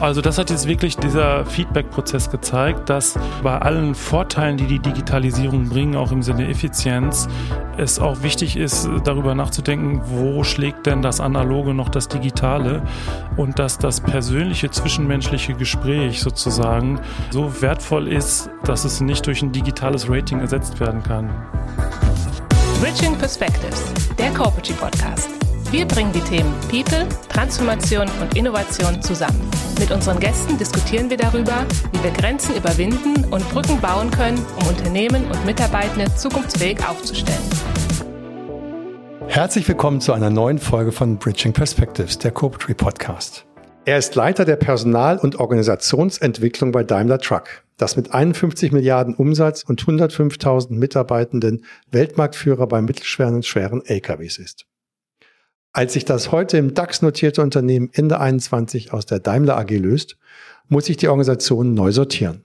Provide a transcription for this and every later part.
Also das hat jetzt wirklich dieser Feedback-Prozess gezeigt, dass bei allen Vorteilen, die die Digitalisierung bringen, auch im Sinne Effizienz, es auch wichtig ist, darüber nachzudenken, wo schlägt denn das Analoge noch das Digitale und dass das persönliche zwischenmenschliche Gespräch sozusagen so wertvoll ist, dass es nicht durch ein digitales Rating ersetzt werden kann. Bridging Perspectives, der Corporate Podcast. Wir bringen die Themen People, Transformation und Innovation zusammen. Mit unseren Gästen diskutieren wir darüber, wie wir Grenzen überwinden und Brücken bauen können, um Unternehmen und Mitarbeitende zukunftsfähig aufzustellen. Herzlich willkommen zu einer neuen Folge von Bridging Perspectives, der Corporate Podcast. Er ist Leiter der Personal- und Organisationsentwicklung bei Daimler Truck, das mit 51 Milliarden Umsatz und 105.000 Mitarbeitenden Weltmarktführer bei mittelschweren und schweren LKWs ist. Als sich das heute im DAX notierte Unternehmen Ende 21 aus der Daimler AG löst, muss sich die Organisation neu sortieren.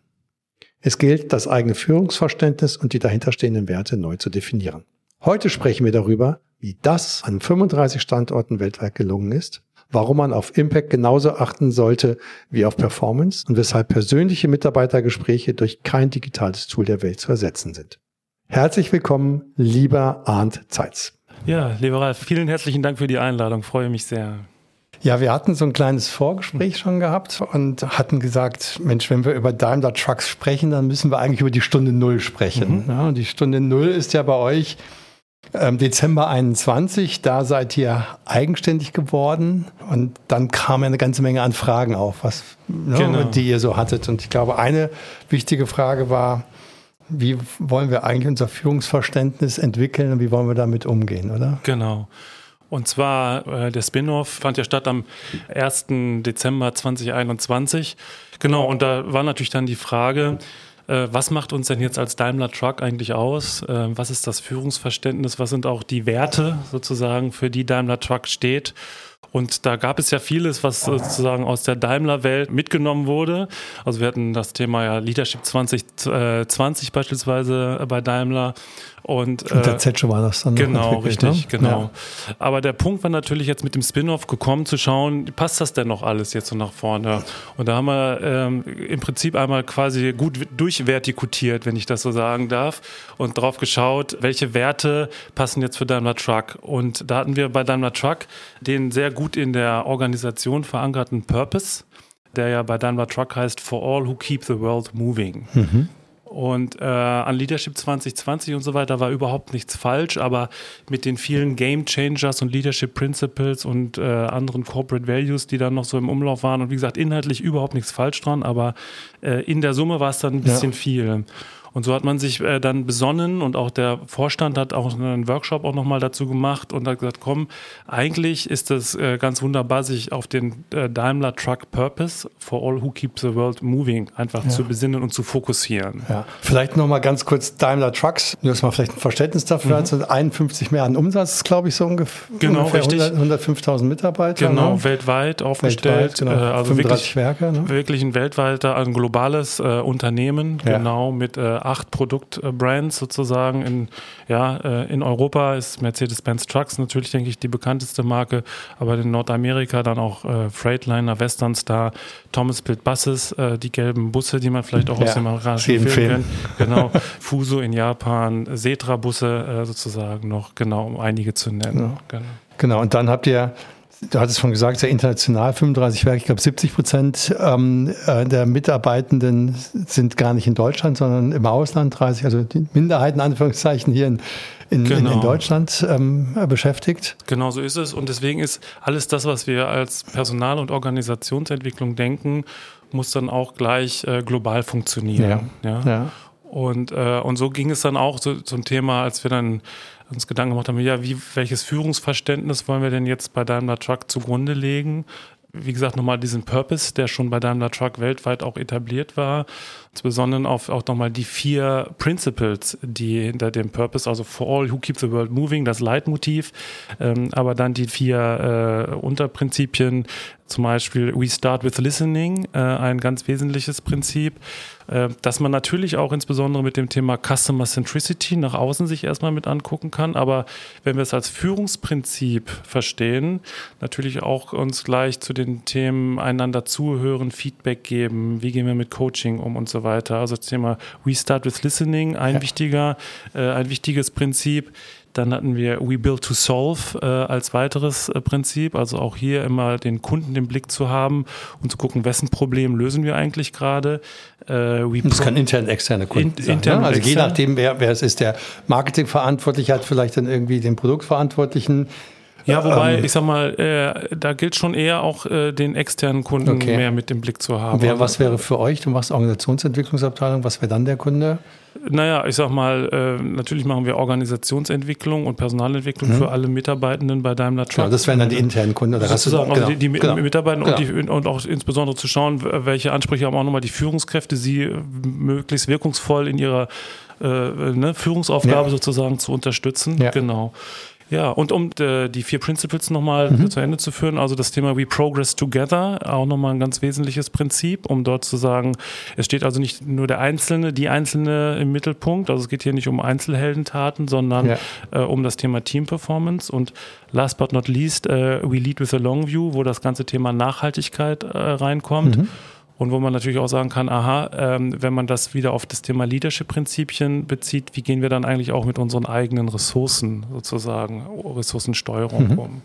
Es gilt, das eigene Führungsverständnis und die dahinterstehenden Werte neu zu definieren. Heute sprechen wir darüber, wie das an 35 Standorten weltweit gelungen ist, warum man auf Impact genauso achten sollte wie auf Performance und weshalb persönliche Mitarbeitergespräche durch kein digitales Tool der Welt zu ersetzen sind. Herzlich willkommen, lieber Arndt Zeitz. Ja, lieber Ralf, vielen herzlichen Dank für die Einladung. Freue mich sehr. Ja, wir hatten so ein kleines Vorgespräch schon gehabt und hatten gesagt, Mensch, wenn wir über Daimler Trucks sprechen, dann müssen wir eigentlich über die Stunde Null sprechen. Mhm. Ja, und die Stunde Null ist ja bei euch ähm, Dezember 21. Da seid ihr eigenständig geworden und dann kam ja eine ganze Menge an Fragen auf, was, ne, genau. die ihr so hattet. Und ich glaube, eine wichtige Frage war, wie wollen wir eigentlich unser Führungsverständnis entwickeln und wie wollen wir damit umgehen, oder? Genau. Und zwar, äh, der Spin-off fand ja statt am 1. Dezember 2021. Genau, und da war natürlich dann die Frage, äh, was macht uns denn jetzt als Daimler Truck eigentlich aus? Äh, was ist das Führungsverständnis? Was sind auch die Werte sozusagen, für die Daimler Truck steht? Und da gab es ja vieles, was sozusagen aus der Daimler-Welt mitgenommen wurde. Also wir hatten das Thema ja Leadership 2020 beispielsweise bei Daimler. Und, äh, der Zetsche war das dann. Genau, wirklich, richtig, ne? genau. Ja. Aber der Punkt war natürlich jetzt mit dem Spin-off gekommen, zu schauen, passt das denn noch alles jetzt so nach vorne? Und da haben wir ähm, im Prinzip einmal quasi gut durchvertikutiert, wenn ich das so sagen darf, und drauf geschaut, welche Werte passen jetzt für Daimler Truck. Und da hatten wir bei Daimler Truck den sehr gut in der Organisation verankerten Purpose, der ja bei Daimler Truck heißt For All Who Keep the World Moving. Mhm. Und äh, an Leadership 2020 und so weiter war überhaupt nichts falsch, aber mit den vielen Game Changers und Leadership Principles und äh, anderen Corporate Values, die dann noch so im Umlauf waren und wie gesagt, inhaltlich überhaupt nichts falsch dran, aber äh, in der Summe war es dann ein bisschen ja. viel. Und so hat man sich äh, dann besonnen und auch der Vorstand hat auch einen Workshop auch nochmal dazu gemacht und hat gesagt, komm, eigentlich ist es äh, ganz wunderbar, sich auf den äh, Daimler Truck Purpose for all who keep the world moving einfach ja. zu besinnen und zu fokussieren. Ja. Vielleicht nochmal ganz kurz Daimler Trucks, du hast mal vielleicht ein Verständnis dafür, mhm. also 51 Milliarden Umsatz, glaube ich, so ungef genau, ungefähr 105.000 Mitarbeiter. Genau, ne? weltweit aufgestellt. Weltweit, genau. Äh, also 35 wirklich, Werke. Ne? Wirklich ein weltweiter, ein globales äh, Unternehmen, ja. genau, mit acht Produktbrands sozusagen. In, ja, äh, in Europa ist Mercedes-Benz Trucks natürlich, denke ich, die bekannteste Marke, aber in Nordamerika dann auch äh, Freightliner, Western Star, Thomas Built Buses, äh, die gelben Busse, die man vielleicht auch ja, aus dem amerikanischen Film, Film kennt. Genau, Fuso in Japan, Setra-Busse äh, sozusagen noch, genau, um einige zu nennen. Ja. Genau. genau, und dann habt ihr du hattest schon gesagt, sehr international, 35 Werke, ich glaube 70 Prozent ähm, äh, der Mitarbeitenden sind gar nicht in Deutschland, sondern im Ausland, 30, also die Minderheiten, Anführungszeichen, hier in, in, genau. in, in. Deutschland ähm, beschäftigt. Genau so ist es und deswegen ist alles das, was wir als Personal- und Organisationsentwicklung denken, muss dann auch gleich äh, global funktionieren. Ja. ja. ja. Und, äh, und so ging es dann auch so, zum Thema, als wir dann uns Gedanken gemacht haben, ja, wie, welches Führungsverständnis wollen wir denn jetzt bei Daimler Truck zugrunde legen? Wie gesagt, nochmal diesen Purpose, der schon bei Daimler Truck weltweit auch etabliert war. Insbesondere auf auch nochmal die vier Principles, die hinter dem Purpose, also for all who keep the world moving, das Leitmotiv, ähm, aber dann die vier äh, Unterprinzipien, zum Beispiel We Start with Listening, äh, ein ganz wesentliches Prinzip, äh, dass man natürlich auch insbesondere mit dem Thema Customer Centricity nach außen sich erstmal mit angucken kann. Aber wenn wir es als Führungsprinzip verstehen, natürlich auch uns gleich zu den Themen einander zuhören, Feedback geben, wie gehen wir mit Coaching um und so weiter. Also das Thema We Start with Listening, ein ja. wichtiger, äh, ein wichtiges Prinzip. Dann hatten wir We Build to Solve äh, als weiteres äh, Prinzip, also auch hier immer den Kunden im Blick zu haben und zu gucken, wessen Problem lösen wir eigentlich gerade. Äh, das kann intern, externe Kunden in, sein. Intern ne? Also je nachdem, wer, wer es ist, der Marketingverantwortliche hat vielleicht dann irgendwie den Produktverantwortlichen. Ja, wobei, ähm, ich sag mal, äh, da gilt schon eher auch äh, den externen Kunden okay. mehr mit dem Blick zu haben. Wer, was wäre für euch? Du machst Organisationsentwicklungsabteilung, was wäre dann der Kunde? Naja, ich sag mal, äh, natürlich machen wir Organisationsentwicklung und Personalentwicklung mhm. für alle Mitarbeitenden bei Daimler Truck. Genau, das wären dann die internen Kunden. Oder sozusagen, also genau, die, die genau, Mitarbeitenden genau. Und, die, und, auch insbesondere zu schauen, welche Ansprüche haben auch nochmal die Führungskräfte, sie möglichst wirkungsvoll in ihrer äh, ne, Führungsaufgabe ja. sozusagen zu unterstützen. Ja. Genau. Ja, und um äh, die vier Principles nochmal mhm. zu Ende zu führen, also das Thema We Progress Together, auch nochmal ein ganz wesentliches Prinzip, um dort zu sagen, es steht also nicht nur der Einzelne, die Einzelne im Mittelpunkt, also es geht hier nicht um Einzelheldentaten, sondern ja. äh, um das Thema Team Performance und last but not least, äh, We Lead with a Long View, wo das ganze Thema Nachhaltigkeit äh, reinkommt. Mhm. Und wo man natürlich auch sagen kann, aha, ähm, wenn man das wieder auf das Thema Leadership-Prinzipien bezieht, wie gehen wir dann eigentlich auch mit unseren eigenen Ressourcen sozusagen, Ressourcensteuerung mhm. um?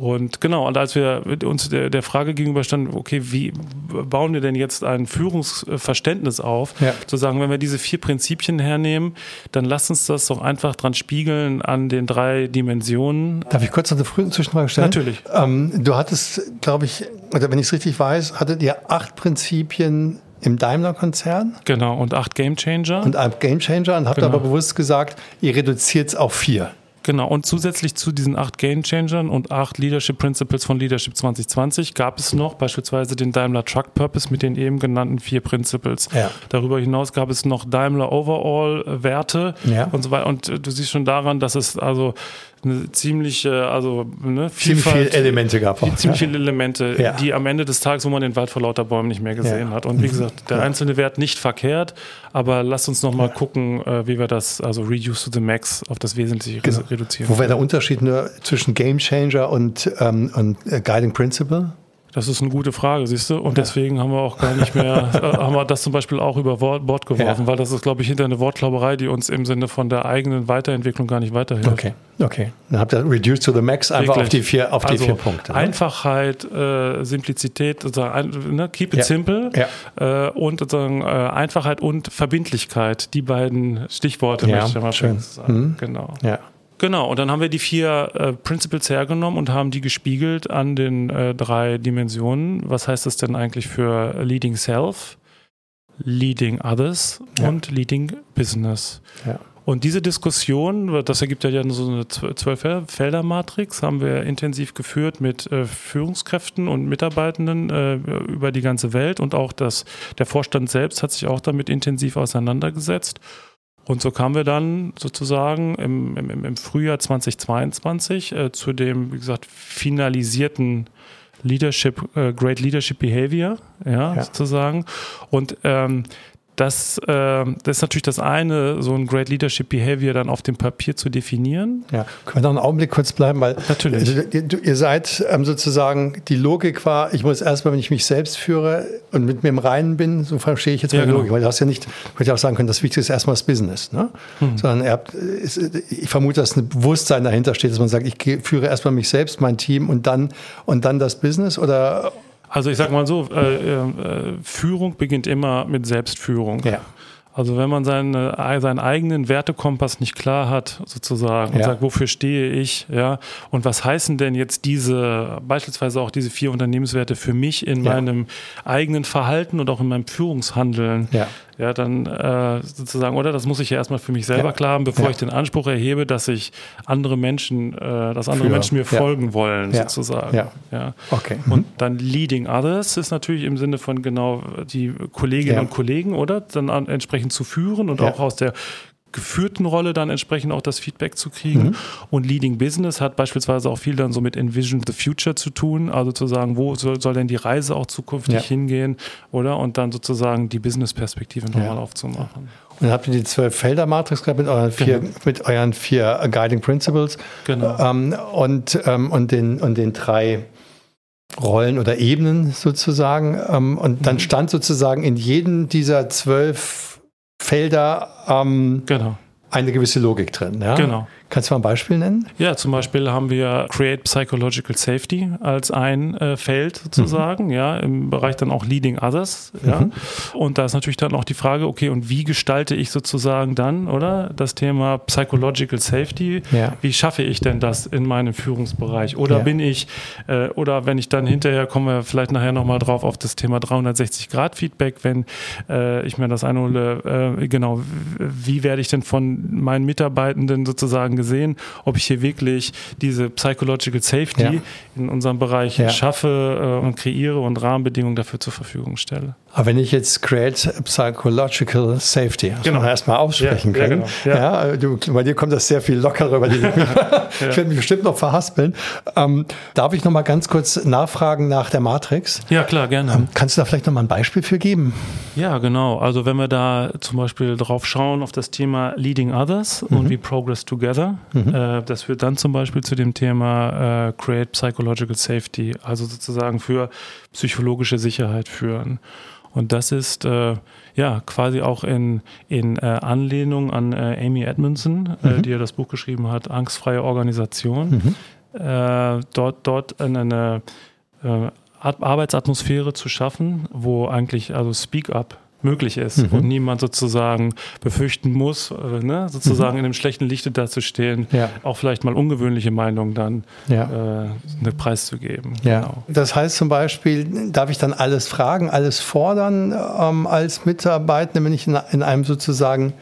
Und genau, und als wir uns der, der, Frage gegenüberstanden, okay, wie bauen wir denn jetzt ein Führungsverständnis auf, ja. zu sagen, wenn wir diese vier Prinzipien hernehmen, dann lass uns das doch einfach dran spiegeln an den drei Dimensionen. Darf ich kurz eine frühe Zwischenfrage stellen? Natürlich. Ähm, du hattest, glaube ich, oder wenn ich es richtig weiß, hattet ihr acht Prinzipien im Daimler-Konzern. Genau, und acht Gamechanger. Und acht Gamechanger und habt genau. aber bewusst gesagt, ihr reduziert es auf vier. Genau, und zusätzlich zu diesen acht Game Changern und acht Leadership Principles von Leadership 2020 gab es noch beispielsweise den Daimler Truck Purpose mit den eben genannten vier Principles. Ja. Darüber hinaus gab es noch Daimler Overall Werte ja. und so weiter. Und äh, du siehst schon daran, dass es also eine ziemliche, also ne, ziemlich viele Elemente gab. Auch, ziemlich viele Elemente, ja. die am Ende des Tages, wo man den Wald vor lauter Bäumen nicht mehr gesehen ja. hat. Und wie mhm. gesagt, der ja. einzelne Wert nicht verkehrt, aber lasst uns nochmal mal gucken, äh, wie wir das, also Reduce to the Max auf das Wesentliche genau. reduzieren. Wo wäre der Unterschied nur zwischen Game Changer und, ähm, und äh, Guiding Principle? Das ist eine gute Frage, siehst du? Und ja. deswegen haben wir auch gar nicht mehr, äh, haben wir das zum Beispiel auch über Bord geworfen, ja. weil das ist, glaube ich, hinter eine Wortklauberei, die uns im Sinne von der eigenen Weiterentwicklung gar nicht weiterhilft. Okay, okay. Dann habt ihr Reduced to the Max einfach Wirklich. auf die vier, auf die also vier Punkte. Ne? Einfachheit, äh, Simplizität, sozusagen, ne? keep it ja. simple äh, und sozusagen äh, Einfachheit und Verbindlichkeit, die beiden Stichworte möchte ich mal schön sagen. Mhm. Genau. Ja. Genau, und dann haben wir die vier äh, Principles hergenommen und haben die gespiegelt an den äh, drei Dimensionen. Was heißt das denn eigentlich für Leading Self, Leading Others ja. und Leading Business? Ja. Und diese Diskussion, das ergibt ja so eine Zwölf-Felder-Matrix, haben wir intensiv geführt mit äh, Führungskräften und Mitarbeitenden äh, über die ganze Welt und auch das, der Vorstand selbst hat sich auch damit intensiv auseinandergesetzt. Und so kamen wir dann sozusagen im, im, im Frühjahr 2022 äh, zu dem, wie gesagt, finalisierten Leadership, äh, Great Leadership Behavior, ja, ja. sozusagen. Und ähm, das, äh, das ist natürlich das eine, so ein Great Leadership Behavior dann auf dem Papier zu definieren. Ja, können wir noch einen Augenblick kurz bleiben, weil natürlich. Ihr, ihr seid ähm, sozusagen, die Logik war, ich muss erstmal, wenn ich mich selbst führe und mit mir im Reinen bin, so verstehe ich jetzt ja, die genau. Logik, weil du hast ja nicht, ja auch sagen können, das Wichtigste ist erstmal das Business, ne? Mhm. Sondern habt, ich vermute, dass ein Bewusstsein dahinter steht, dass man sagt, ich führe erstmal mich selbst, mein Team und dann, und dann das Business oder also ich sag mal so, äh, äh, Führung beginnt immer mit Selbstführung. Ja. Also wenn man seine, seinen eigenen Wertekompass nicht klar hat, sozusagen, und sagt, wofür stehe ich, ja, und was heißen denn jetzt diese, beispielsweise auch diese vier Unternehmenswerte für mich in ja. meinem eigenen Verhalten und auch in meinem Führungshandeln, ja ja, dann äh, sozusagen, oder das muss ich ja erstmal für mich selber ja. klar haben, bevor ja. ich den Anspruch erhebe, dass ich andere Menschen, äh, dass andere für. Menschen mir folgen ja. wollen, sozusagen. Ja. ja. Okay. Mhm. Und dann Leading Others ist natürlich im Sinne von genau die Kolleginnen und Kollegen, oder? Dann an, entsprechend zu führen und auch aus der geführten Rolle dann entsprechend auch das Feedback zu kriegen. Mhm. Und Leading Business hat beispielsweise auch viel dann so mit Envision the Future zu tun, also zu sagen, wo soll, soll denn die Reise auch zukünftig ja. hingehen, oder? Und dann sozusagen die Business-Perspektive nochmal ja. aufzumachen. Und dann habt ihr die zwölf Felder Matrix gehabt mit euren vier, genau. mit euren vier Guiding Principles. Genau. Ähm, und, ähm, und, den, und den drei Rollen oder Ebenen sozusagen. Ähm, und dann mhm. stand sozusagen in jedem dieser zwölf Felder ähm, genau. eine gewisse Logik drin. Ja? Genau. Kannst du mal ein Beispiel nennen? Ja, zum Beispiel haben wir Create Psychological Safety als ein äh, Feld sozusagen, mhm. ja, im Bereich dann auch Leading Others, ja. Mhm. Und da ist natürlich dann auch die Frage, okay, und wie gestalte ich sozusagen dann, oder, das Thema Psychological Safety? Ja. Wie schaffe ich denn das in meinem Führungsbereich? Oder ja. bin ich, äh, oder wenn ich dann hinterher, kommen wir vielleicht nachher nochmal drauf auf das Thema 360-Grad-Feedback, wenn äh, ich mir das einhole, äh, genau, wie werde ich denn von meinen Mitarbeitenden sozusagen gesehen, ob ich hier wirklich diese Psychological Safety ja. in unserem Bereich ja. schaffe äh, und kreiere und Rahmenbedingungen dafür zur Verfügung stelle. Aber wenn ich jetzt Create Psychological Safety genau. erstmal aussprechen ja, können, ja, genau. ja. du, bei dir kommt das sehr viel lockerer über die Ich werde mich bestimmt noch verhaspeln. Ähm, darf ich noch mal ganz kurz nachfragen nach der Matrix? Ja, klar, gerne. Ähm, kannst du da vielleicht noch mal ein Beispiel für geben? Ja, genau. Also wenn wir da zum Beispiel drauf schauen auf das Thema Leading Others mhm. und wie Progress Together, mhm. äh, das führt dann zum Beispiel zu dem Thema äh, Create Psychological Safety, also sozusagen für psychologische Sicherheit führen. Und das ist äh, ja quasi auch in, in äh, Anlehnung an äh, Amy Edmondson, äh, mhm. die ja das Buch geschrieben hat, Angstfreie Organisation. Mhm. Äh, dort, dort eine äh, Arbeitsatmosphäre zu schaffen, wo eigentlich also Speak Up möglich ist mhm. und niemand sozusagen befürchten muss, äh, ne, sozusagen mhm. in einem schlechten Lichte dazustehen, ja. auch vielleicht mal ungewöhnliche Meinungen dann ja. äh, eine preiszugeben. Ja. Genau. Das heißt zum Beispiel, darf ich dann alles fragen, alles fordern ähm, als Mitarbeiter, wenn ich in, in einem sozusagen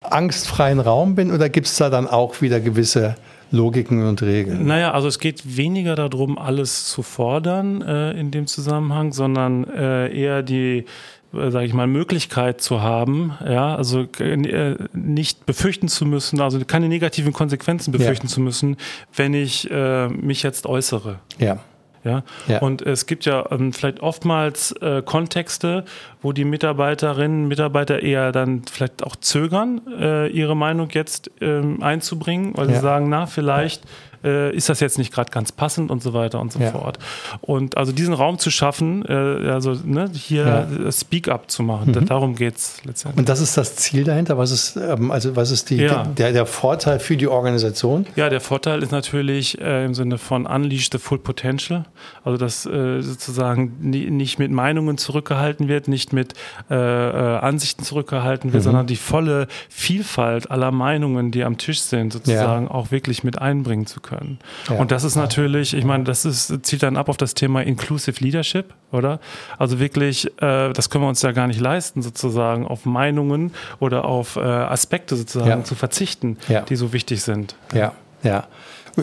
angstfreien Raum bin oder gibt es da dann auch wieder gewisse Logiken und Regeln? Naja, also es geht weniger darum, alles zu fordern äh, in dem Zusammenhang, sondern äh, eher die sage ich mal, Möglichkeit zu haben, ja, also äh, nicht befürchten zu müssen, also keine negativen Konsequenzen befürchten ja. zu müssen, wenn ich äh, mich jetzt äußere. Ja. Ja? ja. Und es gibt ja ähm, vielleicht oftmals äh, Kontexte, wo die Mitarbeiterinnen, Mitarbeiter eher dann vielleicht auch zögern, äh, ihre Meinung jetzt ähm, einzubringen, weil ja. sie sagen, na, vielleicht äh, ist das jetzt nicht gerade ganz passend und so weiter und so ja. fort. Und also diesen Raum zu schaffen, äh, also ne, hier ja. Speak Up zu machen, mhm. darum geht es letztendlich. Und das ist das Ziel dahinter? Was ist, ähm, also was ist die, ja. der, der Vorteil für die Organisation? Ja, der Vorteil ist natürlich äh, im Sinne von Unleash the Full Potential, also dass äh, sozusagen nie, nicht mit Meinungen zurückgehalten wird, nicht mit äh, äh, Ansichten zurückgehalten wird, mhm. sondern die volle Vielfalt aller Meinungen, die am Tisch sind, sozusagen auch wirklich mit einbringen zu können können. Ja. Und das ist natürlich, ich meine, das ist, zielt dann ab auf das Thema Inclusive Leadership, oder? Also wirklich, äh, das können wir uns ja gar nicht leisten, sozusagen auf Meinungen oder auf äh, Aspekte sozusagen ja. zu verzichten, ja. die so wichtig sind. Ja, ja.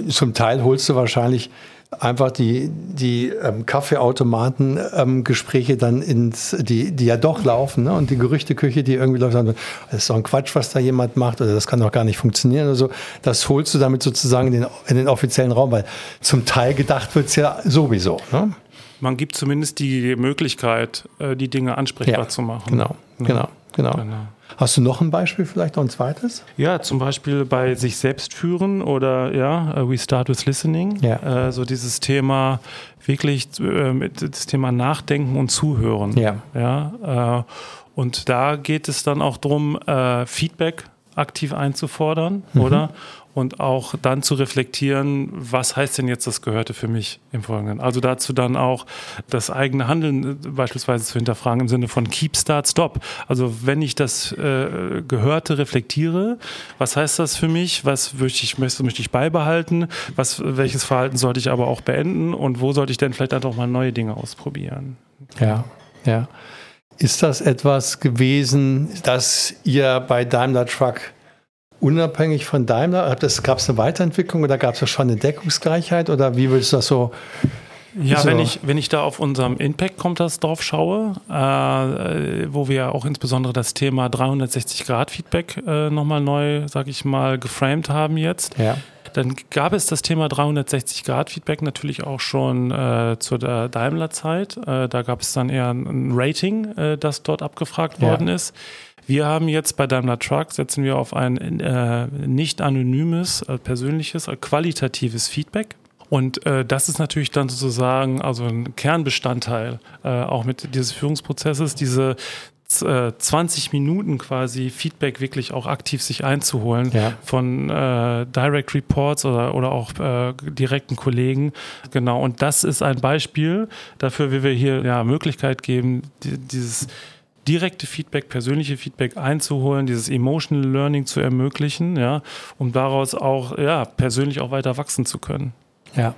Zum Teil holst du wahrscheinlich einfach die, die ähm, Kaffeeautomaten-Gespräche ähm, dann ins, die, die ja doch laufen, ne? und die Gerüchteküche, die irgendwie läuft, das ist doch ein Quatsch, was da jemand macht, oder das kann doch gar nicht funktionieren oder so. Das holst du damit sozusagen in den, in den offiziellen Raum, weil zum Teil gedacht wird es ja sowieso. Ne? Man gibt zumindest die Möglichkeit, äh, die Dinge ansprechbar ja, zu machen. Genau, ne? genau, genau. genau. Hast du noch ein Beispiel, vielleicht noch ein zweites? Ja, zum Beispiel bei sich selbst führen oder ja, uh, we start with listening. Ja. Äh, so dieses Thema wirklich äh, das Thema Nachdenken und Zuhören. Ja. ja äh, und da geht es dann auch darum, äh, Feedback aktiv einzufordern, mhm. oder? und auch dann zu reflektieren, was heißt denn jetzt das Gehörte für mich im Folgenden. Also dazu dann auch das eigene Handeln äh, beispielsweise zu hinterfragen im Sinne von Keep, Start, Stop. Also wenn ich das äh, Gehörte reflektiere, was heißt das für mich? Was möchte ich, möchte, möchte ich beibehalten? Was, welches Verhalten sollte ich aber auch beenden? Und wo sollte ich denn vielleicht auch mal neue Dinge ausprobieren? Ja, ja. Ist das etwas gewesen, das ihr bei Daimler Truck unabhängig von Daimler? Gab es eine Weiterentwicklung oder gab es schon eine Deckungsgleichheit oder wie würdest du das so Ja, so. wenn, ich, wenn ich da auf unserem Impact-Kompass drauf schaue, äh, wo wir auch insbesondere das Thema 360-Grad-Feedback äh, nochmal neu, sag ich mal, geframed haben jetzt. Ja. Dann gab es das Thema 360-Grad-Feedback natürlich auch schon äh, zu der Daimler-Zeit. Äh, da gab es dann eher ein Rating, äh, das dort abgefragt ja. worden ist. Wir haben jetzt bei Daimler Truck, setzen wir auf ein äh, nicht anonymes, äh, persönliches, äh, qualitatives Feedback. Und äh, das ist natürlich dann sozusagen also ein Kernbestandteil äh, auch mit dieses Führungsprozesses, diese 20 äh, Minuten quasi Feedback wirklich auch aktiv sich einzuholen ja. von äh, Direct Reports oder, oder auch äh, direkten Kollegen. Genau, und das ist ein Beispiel dafür, wie wir hier ja Möglichkeit geben, die, dieses direkte Feedback, persönliche Feedback einzuholen, dieses Emotional Learning zu ermöglichen, ja, um daraus auch ja, persönlich auch weiter wachsen zu können. Ja.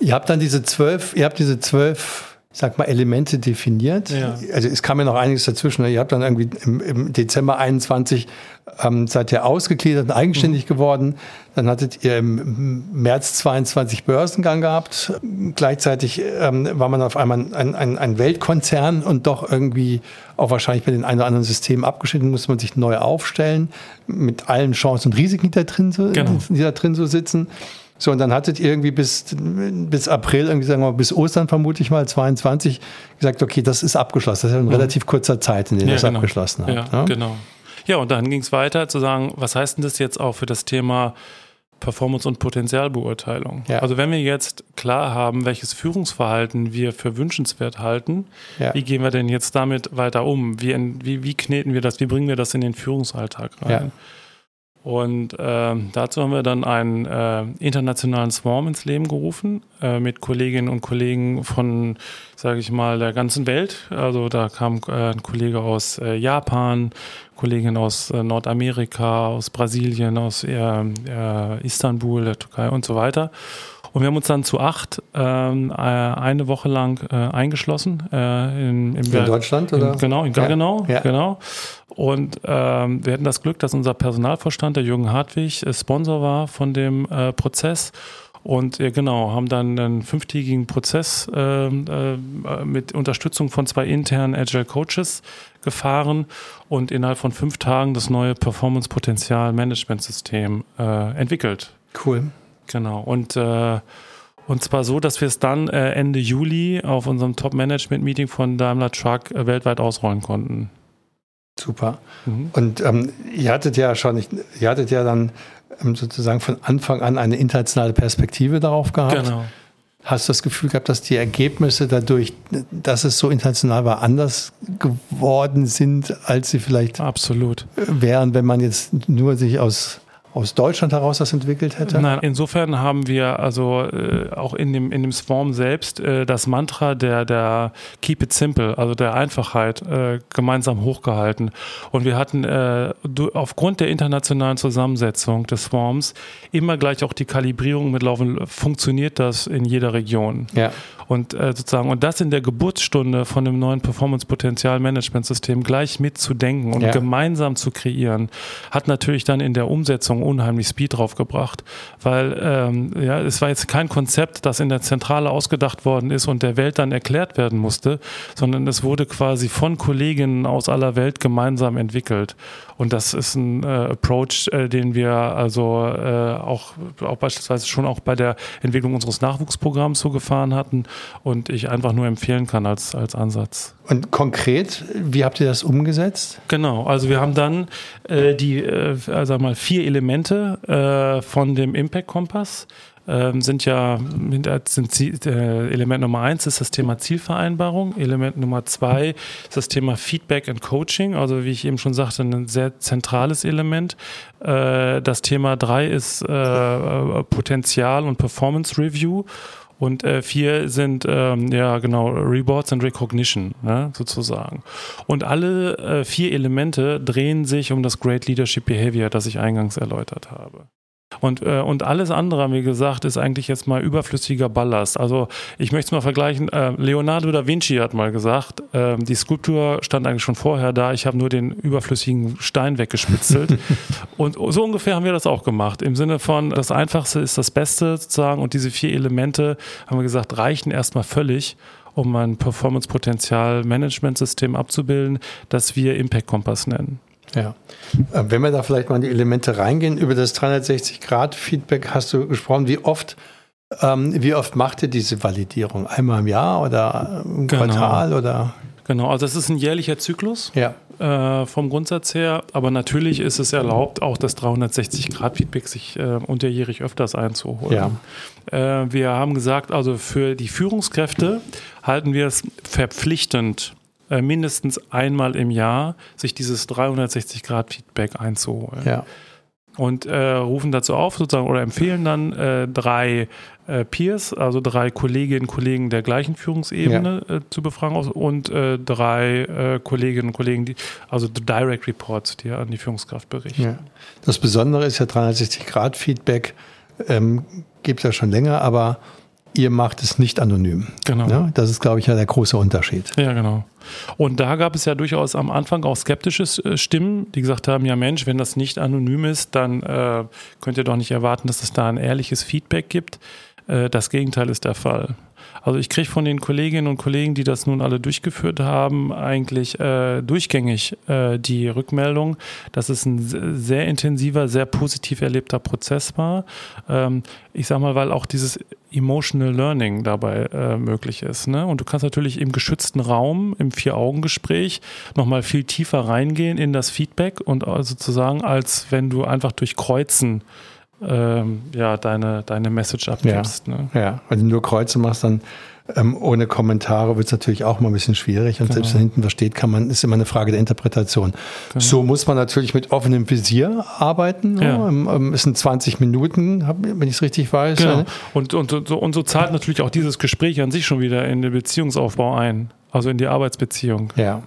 Ihr habt dann diese zwölf, ihr habt diese zwölf sag mal, Elemente definiert. Ja. Also es kam ja noch einiges dazwischen. Ihr habt dann irgendwie im, im Dezember 21 ähm, seid ihr ausgegliedert und eigenständig mhm. geworden. Dann hattet ihr im März 22 Börsengang gehabt. Gleichzeitig ähm, war man auf einmal ein, ein, ein Weltkonzern und doch irgendwie auch wahrscheinlich bei den ein oder anderen Systemen abgeschnitten, musste man sich neu aufstellen, mit allen Chancen und Risiken, die da drin so, genau. die da drin so sitzen. So, und dann hattet ihr irgendwie bis, bis April, irgendwie sagen wir mal, bis Ostern vermute ich mal, 22, gesagt, okay, das ist abgeschlossen. Das ist ja in mhm. relativ kurzer Zeit, in der ja, das genau. abgeschlossen hat. Ja, ja, genau. Ja, und dann ging es weiter zu sagen, was heißt denn das jetzt auch für das Thema Performance- und Potenzialbeurteilung? Ja. Also wenn wir jetzt klar haben, welches Führungsverhalten wir für wünschenswert halten, ja. wie gehen wir denn jetzt damit weiter um? Wie, wie, wie kneten wir das? Wie bringen wir das in den Führungsalltag rein? Ja. Und äh, dazu haben wir dann einen äh, internationalen Swarm ins Leben gerufen äh, mit Kolleginnen und Kollegen von, sage ich mal, der ganzen Welt. Also da kam äh, ein Kollege aus äh, Japan, Kollegin aus äh, Nordamerika, aus Brasilien, aus Istanbul, der Türkei und so weiter. Und wir haben uns dann zu acht ähm, äh, eine Woche lang äh, eingeschlossen. Äh, in, in, in Deutschland, oder? In, genau, in Gaggenau, ja. genau. Und ähm, wir hatten das Glück, dass unser Personalvorstand, der Jürgen Hartwig, äh, Sponsor war von dem äh, Prozess. Und äh, genau, haben dann einen fünftägigen Prozess äh, äh, mit Unterstützung von zwei internen Agile Coaches gefahren und innerhalb von fünf Tagen das neue Performance Potenzial Management System äh, entwickelt. Cool. Genau. Und, äh, und zwar so, dass wir es dann äh, Ende Juli auf unserem Top-Management-Meeting von Daimler Truck äh, weltweit ausrollen konnten. Super. Mhm. Und ähm, ihr hattet ja schon, ihr hattet ja dann ähm, sozusagen von Anfang an eine internationale Perspektive darauf gehabt. Genau. Hast du das Gefühl gehabt, dass die Ergebnisse dadurch, dass es so international war, anders geworden sind, als sie vielleicht Absolut. wären, wenn man jetzt nur sich aus aus Deutschland heraus das entwickelt hätte? Nein, insofern haben wir also äh, auch in dem, in dem Swarm selbst äh, das Mantra der, der Keep it simple, also der Einfachheit, äh, gemeinsam hochgehalten. Und wir hatten äh, aufgrund der internationalen Zusammensetzung des Swarms immer gleich auch die Kalibrierung mitlaufen, funktioniert das in jeder Region. Ja. Und äh, sozusagen, und das in der Geburtsstunde von dem neuen Performance-Potenzial-Management-System gleich mitzudenken und ja. gemeinsam zu kreieren, hat natürlich dann in der Umsetzung unheimlich Speed draufgebracht. Weil ähm, ja, es war jetzt kein Konzept, das in der Zentrale ausgedacht worden ist und der Welt dann erklärt werden musste, sondern es wurde quasi von Kolleginnen aus aller Welt gemeinsam entwickelt. Und das ist ein äh, Approach, äh, den wir also äh, auch, auch beispielsweise schon auch bei der Entwicklung unseres Nachwuchsprogramms so gefahren hatten und ich einfach nur empfehlen kann als, als Ansatz. Und konkret, wie habt ihr das umgesetzt? Genau, also wir haben dann äh, die, äh, sag mal, vier Elemente äh, von dem Impact Kompass ähm, sind ja sind Ziel, äh, Element Nummer eins ist das Thema Zielvereinbarung. Element Nummer zwei ist das Thema Feedback and Coaching. Also wie ich eben schon sagte, ein sehr zentrales Element. Äh, das Thema drei ist äh, Potenzial und Performance Review. Und äh, vier sind ähm, ja genau Rewards and Recognition ne, sozusagen. Und alle äh, vier Elemente drehen sich um das Great Leadership Behavior, das ich eingangs erläutert habe. Und, äh, und alles andere, haben wir gesagt, ist eigentlich jetzt mal überflüssiger Ballast. Also ich möchte es mal vergleichen. Äh, Leonardo da Vinci hat mal gesagt, äh, die Skulptur stand eigentlich schon vorher da. Ich habe nur den überflüssigen Stein weggespitzelt. und so ungefähr haben wir das auch gemacht. Im Sinne von, das Einfachste ist das Beste sozusagen. Und diese vier Elemente, haben wir gesagt, reichen erstmal völlig um ein Performance-Potenzial-Management-System abzubilden, das wir Impact Kompass nennen. Ja. Äh, wenn wir da vielleicht mal in die Elemente reingehen, über das 360-Grad-Feedback hast du gesprochen. Wie oft, ähm, wie oft macht ihr diese Validierung? Einmal im Jahr oder im genau. Quartal oder? Genau, also es ist ein jährlicher Zyklus ja. äh, vom Grundsatz her, aber natürlich ist es erlaubt, auch das 360-Grad-Feedback sich äh, unterjährig öfters einzuholen. Ja. Äh, wir haben gesagt, also für die Führungskräfte halten wir es verpflichtend, äh, mindestens einmal im Jahr sich dieses 360-Grad-Feedback einzuholen. Ja. Und äh, rufen dazu auf, sozusagen, oder empfehlen dann äh, drei äh, Peers, also drei Kolleginnen und Kollegen der gleichen Führungsebene ja. Äh, zu befragen und äh, drei Kolleginnen und Kollegen, die, also Direct Reports, die an die Führungskraft berichten. Ja. Das Besondere ist ja 360-Grad-Feedback, ähm, gibt es ja schon länger, aber ihr macht es nicht anonym. Genau. Ja, das ist, glaube ich, ja der große Unterschied. Ja, genau. Und da gab es ja durchaus am Anfang auch skeptische äh, Stimmen, die gesagt haben, ja Mensch, wenn das nicht anonym ist, dann äh, könnt ihr doch nicht erwarten, dass es da ein ehrliches Feedback gibt. Äh, das Gegenteil ist der Fall. Also ich kriege von den Kolleginnen und Kollegen, die das nun alle durchgeführt haben, eigentlich äh, durchgängig äh, die Rückmeldung, dass es ein sehr intensiver, sehr positiv erlebter Prozess war. Ähm, ich sag mal, weil auch dieses Emotional Learning dabei äh, möglich ist. Ne? Und du kannst natürlich im geschützten Raum, im Vier-Augen-Gespräch nochmal viel tiefer reingehen in das Feedback und sozusagen, als wenn du einfach durch Kreuzen ähm, ja, deine, deine Message abgibst. Ja, ne? ja. wenn du nur Kreuze machst, dann ähm, ohne Kommentare wird es natürlich auch mal ein bisschen schwierig. Und genau. selbst wenn hinten was steht, kann man, ist immer eine Frage der Interpretation. Genau. So muss man natürlich mit offenem Visier arbeiten. Ne? Ja. Ähm, es sind 20 Minuten, wenn ich es richtig weiß. Genau. Und, und, und, so, und so zahlt natürlich auch dieses Gespräch an sich schon wieder in den Beziehungsaufbau ein. Also in die Arbeitsbeziehung. Ja.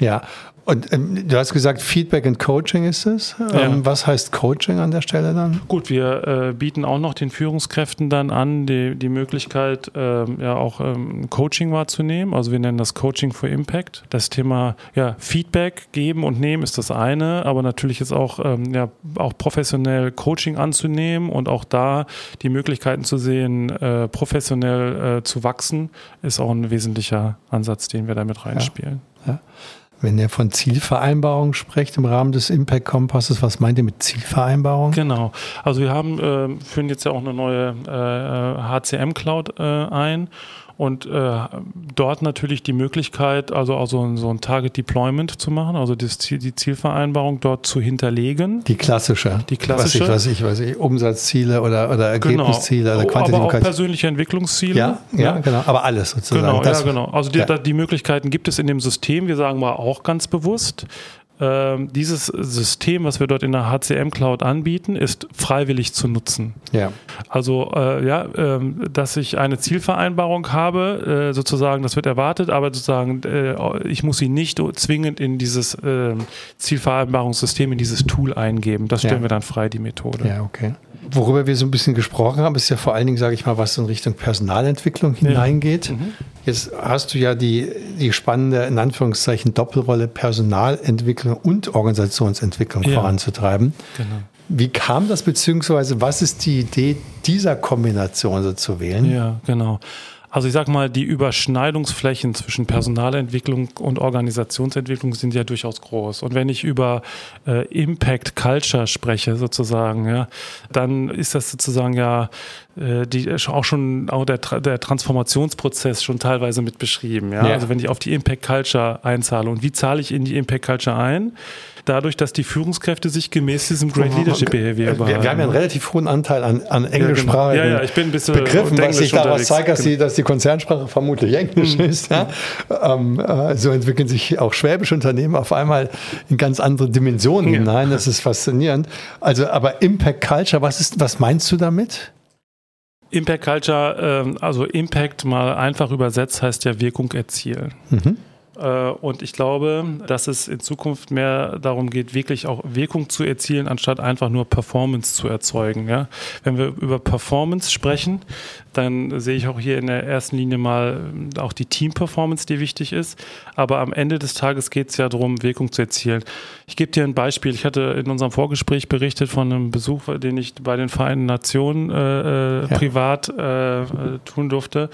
Ja, und ähm, du hast gesagt, Feedback and Coaching ist es. Ähm, ja. Was heißt Coaching an der Stelle dann? Gut, wir äh, bieten auch noch den Führungskräften dann an, die, die Möglichkeit, äh, ja auch ähm, Coaching wahrzunehmen. Also wir nennen das Coaching for Impact. Das Thema ja, Feedback geben und nehmen ist das eine, aber natürlich ist auch, ähm, ja, auch professionell Coaching anzunehmen und auch da die Möglichkeiten zu sehen, äh, professionell äh, zu wachsen, ist auch ein wesentlicher Ansatz, den wir damit reinspielen. Ja. Ja. Wenn ihr von Zielvereinbarung spricht im Rahmen des Impact Kompasses, was meint ihr mit Zielvereinbarung? Genau. Also wir haben, äh, führen jetzt ja auch eine neue äh, HCM Cloud äh, ein und äh, dort natürlich die Möglichkeit, also, also so ein Target Deployment zu machen, also das Ziel, die Zielvereinbarung dort zu hinterlegen. Die klassische. Die klassische. Was ich, was ich, was ich Umsatzziele oder, oder genau. Ergebnisziele genau. oder Quantifikation. Aber auch persönliche Entwicklungsziele. Ja, ja, ja, genau. Aber alles sozusagen. Genau, das, ja, genau. Also die, ja. die Möglichkeiten gibt es in dem System. Wir sagen mal auch ganz bewusst, ähm, dieses System, was wir dort in der HCM Cloud anbieten, ist freiwillig zu nutzen. Ja. Also äh, ja, ähm, dass ich eine Zielvereinbarung habe, äh, sozusagen, das wird erwartet, aber sozusagen, äh, ich muss sie nicht zwingend in dieses ähm, Zielvereinbarungssystem, in dieses Tool eingeben. Das stellen ja. wir dann frei, die Methode. Ja, okay. Worüber wir so ein bisschen gesprochen haben, ist ja vor allen Dingen, sage ich mal, was in Richtung Personalentwicklung hineingeht. Ja. Mhm. Jetzt hast du ja die, die spannende, in Anführungszeichen, Doppelrolle Personalentwicklung und Organisationsentwicklung ja. voranzutreiben. Genau. Wie kam das, beziehungsweise was ist die Idee dieser Kombination so zu wählen? Ja, genau. Also ich sag mal, die Überschneidungsflächen zwischen Personalentwicklung und Organisationsentwicklung sind ja durchaus groß. Und wenn ich über äh, Impact Culture spreche, sozusagen, ja, dann ist das sozusagen ja die auch schon auch der, der Transformationsprozess schon teilweise mit beschrieben. Ja? ja? Also wenn ich auf die Impact Culture einzahle und wie zahle ich in die Impact Culture ein? dadurch, dass die Führungskräfte sich gemäß diesem Great Leadership Behavior wir, wir haben ja einen relativ hohen Anteil an, an englischsprachigen ja, genau. ja, ich bin ein bisschen Begriffen, was sich daraus zeigt, dass die, dass die Konzernsprache vermutlich Englisch mhm. ist. Ja? Ähm, äh, so entwickeln sich auch schwäbische Unternehmen auf einmal in ganz andere Dimensionen ja. hinein. Das ist faszinierend. Also, aber Impact Culture, was ist, was meinst du damit? Impact Culture, ähm, also Impact mal einfach übersetzt heißt ja Wirkung erzielen. Mhm. Äh, und ich glaube, dass es in Zukunft mehr darum geht, wirklich auch Wirkung zu erzielen, anstatt einfach nur Performance zu erzeugen. Ja? Wenn wir über Performance sprechen, dann sehe ich auch hier in der ersten Linie mal äh, auch die Team-Performance, die wichtig ist. Aber am Ende des Tages geht es ja darum, Wirkung zu erzielen. Ich gebe dir ein Beispiel. Ich hatte in unserem Vorgespräch berichtet von einem Besuch, den ich bei den Vereinten Nationen äh, äh ja. privat äh, tun durfte.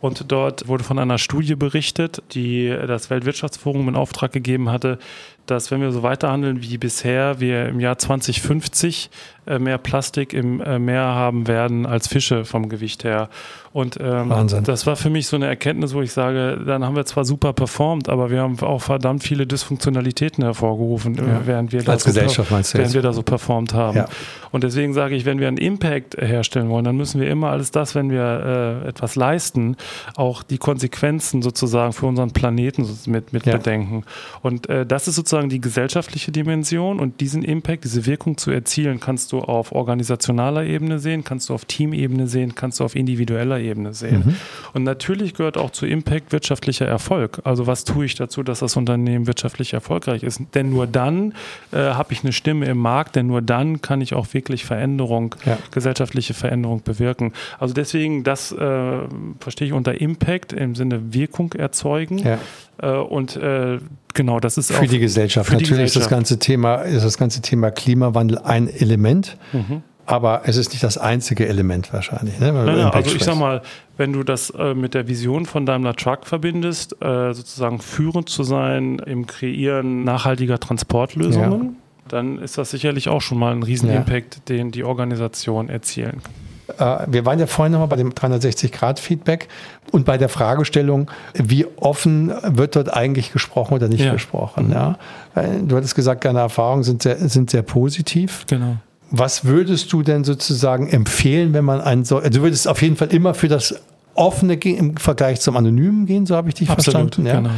Und dort wurde von einer Studie berichtet, die das Weltwirtschaftsforum in Auftrag gegeben hatte, dass wenn wir so weiterhandeln wie bisher, wir im Jahr 2050 äh, mehr Plastik im äh, Meer haben werden als Fische vom Gewicht her. Und ähm, das war für mich so eine Erkenntnis, wo ich sage, dann haben wir zwar super performt, aber wir haben auch verdammt viele Dysfunktionalitäten hervorgerufen, ja. während, wir als da so, während wir da so performt haben. Ja. Und deswegen sage ich, wenn wir einen Impact herstellen wollen, dann müssen wir immer alles das, wenn wir äh, etwas leisten, auch die Konsequenzen sozusagen für unseren Planeten mit, mit ja. bedenken. Und äh, das ist sozusagen die gesellschaftliche Dimension und diesen Impact, diese Wirkung zu erzielen, kannst du auf organisationaler Ebene sehen, kannst du auf Teamebene sehen, kannst du auf individueller Ebene sehen. Mhm. Und natürlich gehört auch zu Impact wirtschaftlicher Erfolg. Also was tue ich dazu, dass das Unternehmen wirtschaftlich erfolgreich ist? Denn nur dann äh, habe ich eine Stimme im Markt, denn nur dann kann ich auch wirklich Veränderung, ja. gesellschaftliche Veränderung bewirken. Also deswegen, das äh, verstehe ich unter Impact im Sinne Wirkung erzeugen. Ja. Äh, und äh, genau, das ist für auch die Gesellschaft. Für Natürlich die Gesellschaft. ist das ganze Thema, ist das ganze Thema Klimawandel ein Element. Mhm. Aber es ist nicht das einzige Element wahrscheinlich. Ne? Nein, nein, also ich sag mal, wenn du das äh, mit der Vision von Daimler Truck verbindest, äh, sozusagen führend zu sein im Kreieren nachhaltiger Transportlösungen, ja. dann ist das sicherlich auch schon mal ein Riesenimpact, ja. den die Organisation erzielen kann. Äh, wir waren ja vorhin nochmal bei dem 360-Grad-Feedback und bei der Fragestellung, wie offen wird dort eigentlich gesprochen oder nicht ja. gesprochen. Ja? Du hattest gesagt, deine Erfahrungen sind sehr, sind sehr positiv. Genau. Was würdest du denn sozusagen empfehlen, wenn man einen so, also du würdest auf jeden Fall immer für das offene im Vergleich zum anonymen gehen, so habe ich dich Absolut, verstanden. Ja? Genau.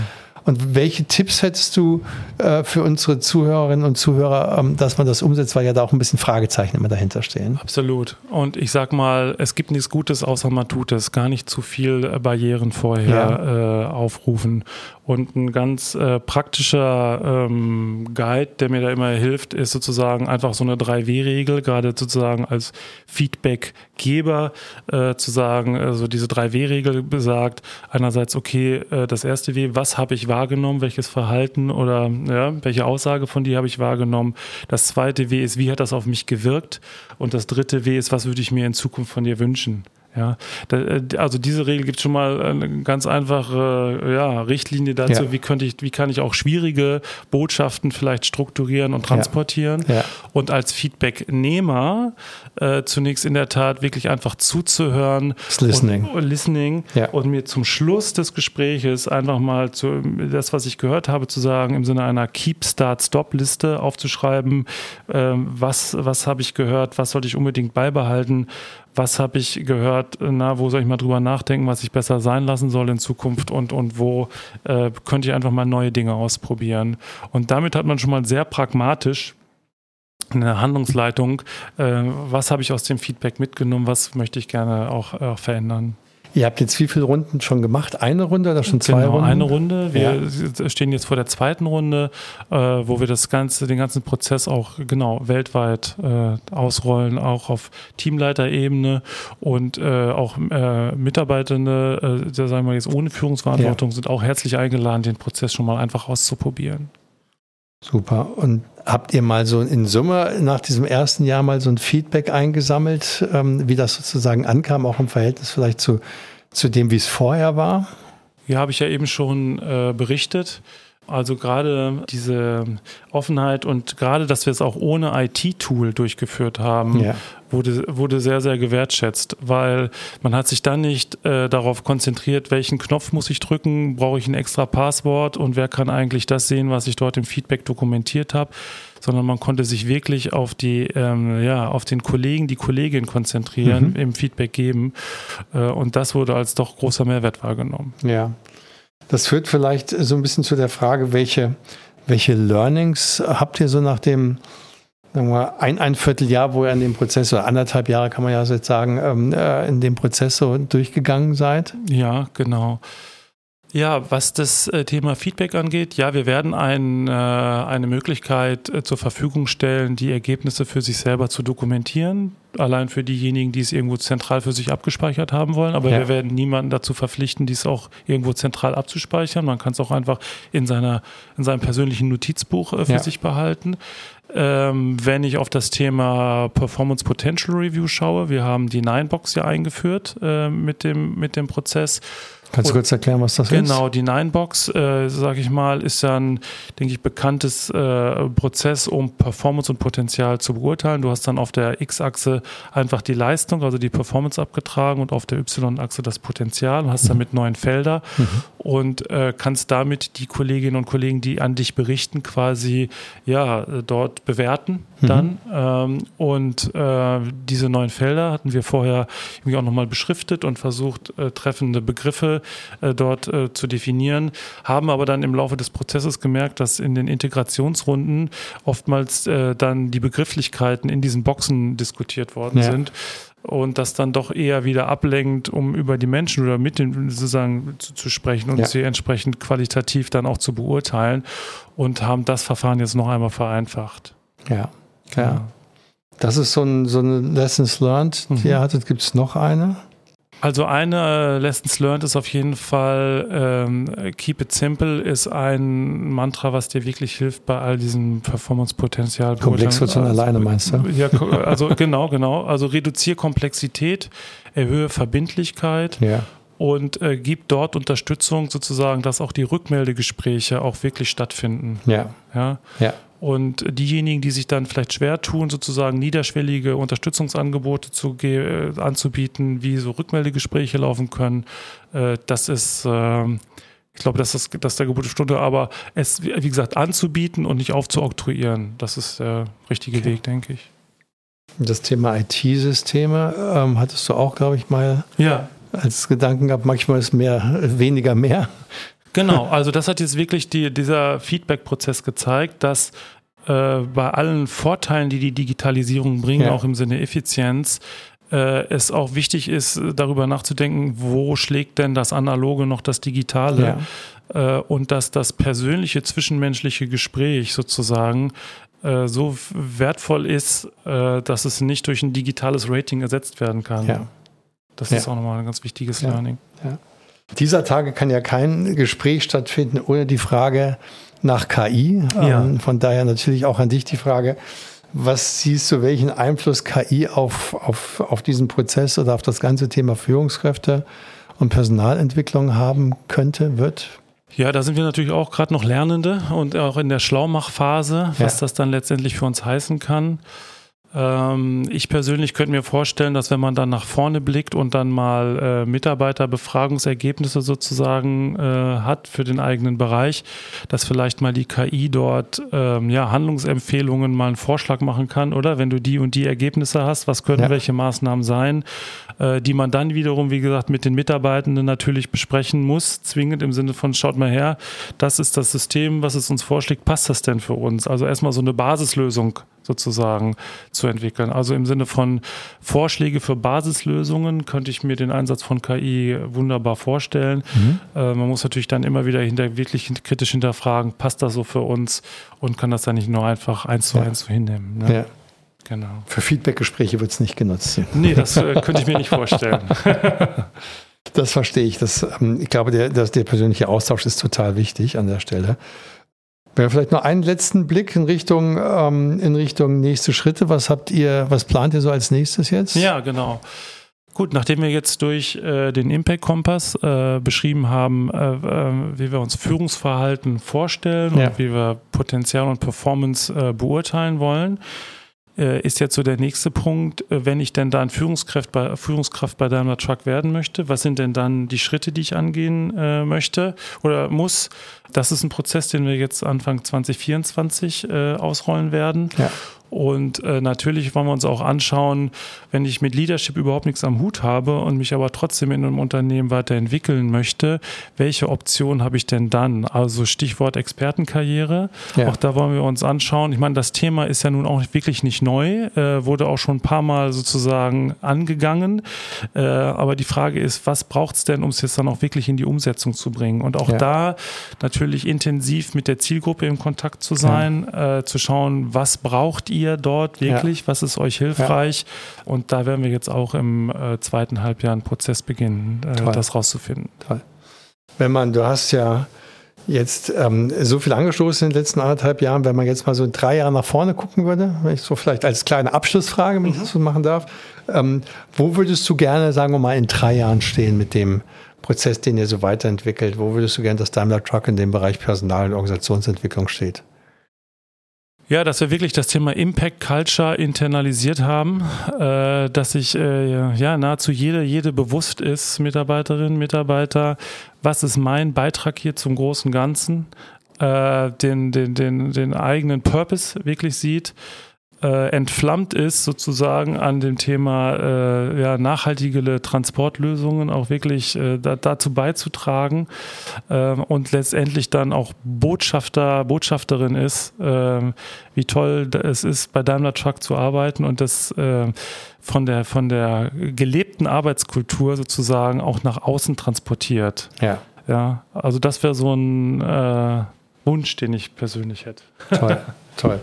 Und welche Tipps hättest du äh, für unsere Zuhörerinnen und Zuhörer, ähm, dass man das umsetzt, weil ja da auch ein bisschen Fragezeichen immer dahinter stehen? Absolut. Und ich sag mal, es gibt nichts Gutes, außer man tut es. Gar nicht zu viel äh, Barrieren vorher ja. äh, aufrufen. Und ein ganz äh, praktischer ähm, Guide, der mir da immer hilft, ist sozusagen einfach so eine 3W-Regel, gerade sozusagen als Feedbackgeber äh, zu sagen, also diese 3W-Regel besagt, einerseits, okay, äh, das erste W, was habe ich wahrgenommen, welches Verhalten oder ja, welche Aussage von dir habe ich wahrgenommen. Das zweite W ist, wie hat das auf mich gewirkt? Und das dritte W ist, was würde ich mir in Zukunft von dir wünschen? Ja, äh, also diese Regel gibt schon mal eine ganz einfache ja, Richtlinie dazu, ja. wie könnte ich, wie kann ich auch schwierige Botschaften vielleicht strukturieren und transportieren. Ja. Und als Feedbacknehmer äh, zunächst in der Tat wirklich einfach zuzuhören. Das Listening. Und, listening und mir zum Schluss des Gespräches einfach mal zu, das, was ich gehört habe, zu sagen, im Sinne einer Keep, Start, Stop-Liste aufzuschreiben, äh, was, was habe ich gehört, was sollte ich unbedingt beibehalten was habe ich gehört, na, wo soll ich mal drüber nachdenken, was ich besser sein lassen soll in Zukunft und, und wo äh, könnte ich einfach mal neue Dinge ausprobieren. Und damit hat man schon mal sehr pragmatisch eine Handlungsleitung, äh, was habe ich aus dem Feedback mitgenommen, was möchte ich gerne auch äh, verändern. Ihr habt jetzt wie viele Runden schon gemacht? Eine Runde oder schon zwei genau, Runden? eine Runde. Wir ja. stehen jetzt vor der zweiten Runde, äh, wo wir das ganze, den ganzen Prozess auch genau weltweit äh, ausrollen, auch auf Teamleiterebene und äh, auch äh, Mitarbeitende, äh, sagen wir jetzt ohne Führungsverantwortung, ja. sind auch herzlich eingeladen, den Prozess schon mal einfach auszuprobieren. Super. Und habt ihr mal so in Summe nach diesem ersten Jahr mal so ein Feedback eingesammelt, ähm, wie das sozusagen ankam, auch im Verhältnis vielleicht zu, zu dem, wie es vorher war? Ja, habe ich ja eben schon äh, berichtet. Also gerade diese Offenheit und gerade, dass wir es auch ohne IT-Tool durchgeführt haben, ja. wurde, wurde sehr, sehr gewertschätzt, weil man hat sich dann nicht äh, darauf konzentriert, welchen Knopf muss ich drücken, brauche ich ein extra Passwort und wer kann eigentlich das sehen, was ich dort im Feedback dokumentiert habe, sondern man konnte sich wirklich auf die, ähm, ja, auf den Kollegen, die Kollegin konzentrieren, mhm. im Feedback geben äh, und das wurde als doch großer Mehrwert wahrgenommen. Ja. Das führt vielleicht so ein bisschen zu der Frage, welche, welche Learnings habt ihr so nach dem sagen wir, ein, ein Vierteljahr, wo ihr in dem Prozess, oder anderthalb Jahre kann man ja jetzt sagen, ähm, äh, in dem Prozess so durchgegangen seid? Ja, genau. Ja, was das äh, Thema Feedback angeht, ja, wir werden ein, äh, eine Möglichkeit äh, zur Verfügung stellen, die Ergebnisse für sich selber zu dokumentieren. Allein für diejenigen, die es irgendwo zentral für sich abgespeichert haben wollen. Aber ja. wir werden niemanden dazu verpflichten, dies auch irgendwo zentral abzuspeichern. Man kann es auch einfach in, seiner, in seinem persönlichen Notizbuch für ja. sich behalten. Ähm, wenn ich auf das Thema Performance Potential Review schaue, wir haben die Ninebox ja eingeführt äh, mit, dem, mit dem Prozess. Kannst du kurz erklären, was das genau, ist? Genau, die Ninebox, äh, sage ich mal, ist ja ein, denke ich, bekanntes äh, Prozess, um Performance und Potenzial zu beurteilen. Du hast dann auf der X-Achse einfach die Leistung, also die Performance abgetragen und auf der Y-Achse das Potenzial und hast mhm. damit neun Felder mhm. und äh, kannst damit die Kolleginnen und Kollegen, die an dich berichten, quasi ja dort bewerten mhm. dann. Ähm, und äh, diese neun Felder hatten wir vorher irgendwie auch nochmal beschriftet und versucht, äh, treffende Begriffe äh, dort äh, zu definieren, haben aber dann im Laufe des Prozesses gemerkt, dass in den Integrationsrunden oftmals äh, dann die Begrifflichkeiten in diesen Boxen diskutiert worden ja. sind und das dann doch eher wieder ablenkt, um über die Menschen oder mit den sozusagen zu, zu sprechen und ja. sie entsprechend qualitativ dann auch zu beurteilen und haben das Verfahren jetzt noch einmal vereinfacht. Ja, ja. Das ist so, ein, so eine Lessons Learned, die mhm. ihr hattet. Gibt es noch eine? Also eine äh, Lessons Learned ist auf jeden Fall ähm, Keep it simple ist ein Mantra, was dir wirklich hilft bei all diesem Performance-Potenzial. Komplex wird schon also, alleine, meinst du? Ja, also genau, genau. Also reduziere Komplexität, erhöhe Verbindlichkeit. Ja und äh, gibt dort Unterstützung sozusagen, dass auch die Rückmeldegespräche auch wirklich stattfinden. Ja. Ja. ja. Und diejenigen, die sich dann vielleicht schwer tun, sozusagen niederschwellige Unterstützungsangebote zu, äh, anzubieten, wie so Rückmeldegespräche laufen können, äh, das ist, äh, ich glaube, das ist, das ist der Stunde, aber es, wie gesagt, anzubieten und nicht aufzuoktroyieren, das ist der richtige okay. Weg, denke ich. Das Thema IT-Systeme ähm, hattest du auch, glaube ich, mal ja. Als Gedanken gehabt. Manchmal ist mehr, weniger mehr. Genau, also das hat jetzt wirklich die, dieser Feedback-Prozess gezeigt, dass äh, bei allen Vorteilen, die die Digitalisierung bringt, ja. auch im Sinne Effizienz, äh, es auch wichtig ist, darüber nachzudenken, wo schlägt denn das Analoge noch das Digitale ja. äh, und dass das persönliche zwischenmenschliche Gespräch sozusagen äh, so wertvoll ist, äh, dass es nicht durch ein digitales Rating ersetzt werden kann. Ja. Das ist auch nochmal ein ganz wichtiges Learning. Dieser Tage kann ja kein Gespräch stattfinden ohne die Frage, nach KI. Ja. Ähm, von daher natürlich auch an dich die Frage, was siehst du, welchen Einfluss KI auf, auf, auf diesen Prozess oder auf das ganze Thema Führungskräfte und Personalentwicklung haben könnte, wird? Ja, da sind wir natürlich auch gerade noch Lernende und auch in der Schlaumachphase, was ja. das dann letztendlich für uns heißen kann. Ähm, ich persönlich könnte mir vorstellen, dass wenn man dann nach vorne blickt und dann mal äh, Mitarbeiterbefragungsergebnisse sozusagen äh, hat für den eigenen Bereich, dass vielleicht mal die KI dort ähm, ja, Handlungsempfehlungen mal einen Vorschlag machen kann, oder? Wenn du die und die Ergebnisse hast, was können ja. welche Maßnahmen sein, die man dann wiederum, wie gesagt, mit den Mitarbeitenden natürlich besprechen muss, zwingend im Sinne von, schaut mal her, das ist das System, was es uns vorschlägt, passt das denn für uns? Also erstmal so eine Basislösung sozusagen zu entwickeln. Also im Sinne von Vorschläge für Basislösungen könnte ich mir den Einsatz von KI wunderbar vorstellen. Mhm. Äh, man muss natürlich dann immer wieder hinter, wirklich kritisch hinterfragen, passt das so für uns und kann das dann nicht nur einfach eins zu ja. eins so hinnehmen. Ne? Ja. Genau. Für Feedbackgespräche wird es nicht genutzt. Nee, das äh, könnte ich mir nicht vorstellen. das verstehe ich. Das, ähm, ich glaube, der, das, der persönliche Austausch ist total wichtig an der Stelle. Wir vielleicht noch einen letzten Blick in Richtung, ähm, in Richtung nächste Schritte. Was habt ihr, was plant ihr so als nächstes jetzt? Ja, genau. Gut, nachdem wir jetzt durch äh, den Impact Kompass äh, beschrieben haben, äh, äh wie wir uns Führungsverhalten vorstellen ja. und wie wir Potenzial und Performance äh, beurteilen wollen, ist jetzt so der nächste Punkt, äh, wenn ich denn dann Führungskraft bei, Führungskraft bei Daimler Truck werden möchte, was sind denn dann die Schritte, die ich angehen äh, möchte oder muss? Das ist ein Prozess, den wir jetzt Anfang 2024 äh, ausrollen werden. Ja. Und äh, natürlich wollen wir uns auch anschauen, wenn ich mit Leadership überhaupt nichts am Hut habe und mich aber trotzdem in einem Unternehmen weiterentwickeln möchte, welche Option habe ich denn dann? Also Stichwort Expertenkarriere. Ja. Auch da wollen wir uns anschauen. Ich meine, das Thema ist ja nun auch wirklich nicht neu, äh, wurde auch schon ein paar Mal sozusagen angegangen. Äh, aber die Frage ist, was braucht es denn, um es jetzt dann auch wirklich in die Umsetzung zu bringen? Und auch ja. da natürlich intensiv mit der Zielgruppe im Kontakt zu sein, ja. äh, zu schauen, was braucht ihr dort wirklich, ja. was ist euch hilfreich. Und da werden wir jetzt auch im äh, zweiten Halbjahr einen Prozess beginnen, äh, das rauszufinden. Toll. Wenn man, du hast ja jetzt ähm, so viel angestoßen in den letzten anderthalb Jahren, wenn man jetzt mal so in drei Jahren nach vorne gucken würde, wenn ich so vielleicht als kleine Abschlussfrage, wenn mhm. ich das so machen darf, ähm, wo würdest du gerne, sagen wir mal, in drei Jahren stehen mit dem Prozess, den ihr so weiterentwickelt? Wo würdest du gerne, dass Daimler Truck in dem Bereich Personal- und Organisationsentwicklung steht? Ja, dass wir wirklich das Thema Impact Culture internalisiert haben, äh, dass sich äh, ja nahezu jede, jede bewusst ist, Mitarbeiterin, Mitarbeiter, was ist mein Beitrag hier zum großen Ganzen, äh, den, den, den, den eigenen Purpose wirklich sieht äh, entflammt ist, sozusagen an dem Thema äh, ja, nachhaltige Transportlösungen auch wirklich äh, da, dazu beizutragen äh, und letztendlich dann auch Botschafter, Botschafterin ist, äh, wie toll es ist, bei Daimler Truck zu arbeiten und das äh, von der, von der gelebten Arbeitskultur sozusagen auch nach außen transportiert. Ja. Ja, also das wäre so ein äh, Wunsch, den ich persönlich hätte. Toll, toll.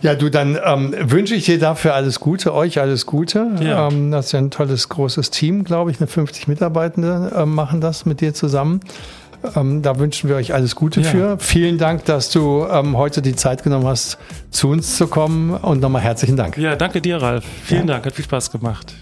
Ja, du, dann ähm, wünsche ich dir dafür alles Gute, euch alles Gute. Ja. Ähm, das ist ja ein tolles, großes Team, glaube ich. Eine 50 Mitarbeitende äh, machen das mit dir zusammen. Ähm, da wünschen wir euch alles Gute ja. für. Vielen Dank, dass du ähm, heute die Zeit genommen hast, zu uns zu kommen und nochmal herzlichen Dank. Ja, danke dir, Ralf. Vielen ja. Dank, hat viel Spaß gemacht.